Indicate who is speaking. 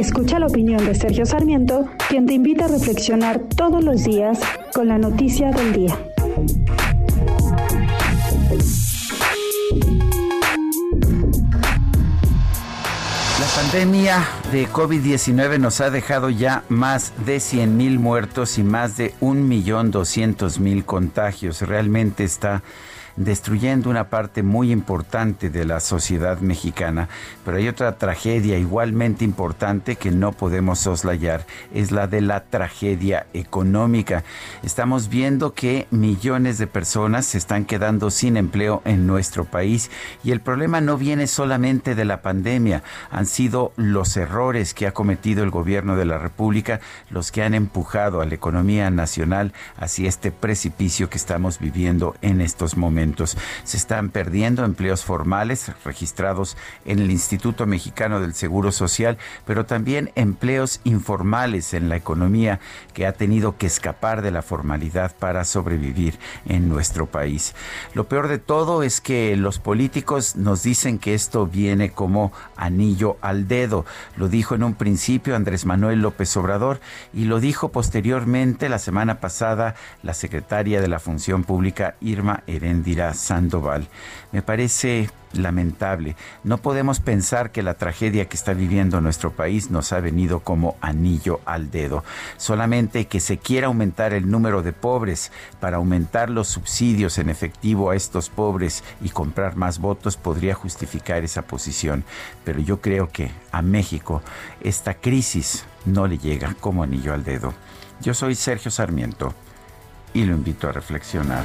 Speaker 1: Escucha la opinión de Sergio Sarmiento, quien te invita a reflexionar todos los días con la noticia del día.
Speaker 2: La pandemia de COVID-19 nos ha dejado ya más de 100 mil muertos y más de 1.200.000 contagios. Realmente está destruyendo una parte muy importante de la sociedad mexicana. Pero hay otra tragedia igualmente importante que no podemos soslayar, es la de la tragedia económica. Estamos viendo que millones de personas se están quedando sin empleo en nuestro país y el problema no viene solamente de la pandemia, han sido los errores que ha cometido el gobierno de la República los que han empujado a la economía nacional hacia este precipicio que estamos viviendo en estos momentos. Se están perdiendo empleos formales registrados en el Instituto Mexicano del Seguro Social, pero también empleos informales en la economía que ha tenido que escapar de la formalidad para sobrevivir en nuestro país. Lo peor de todo es que los políticos nos dicen que esto viene como anillo al dedo. Lo dijo en un principio Andrés Manuel López Obrador y lo dijo posteriormente la semana pasada la secretaria de la Función Pública Irma Herendi Sandoval. Me parece lamentable. No podemos pensar que la tragedia que está viviendo nuestro país nos ha venido como anillo al dedo. Solamente que se quiera aumentar el número de pobres para aumentar los subsidios en efectivo a estos pobres y comprar más votos podría justificar esa posición. Pero yo creo que a México esta crisis no le llega como anillo al dedo. Yo soy Sergio Sarmiento y lo invito a reflexionar.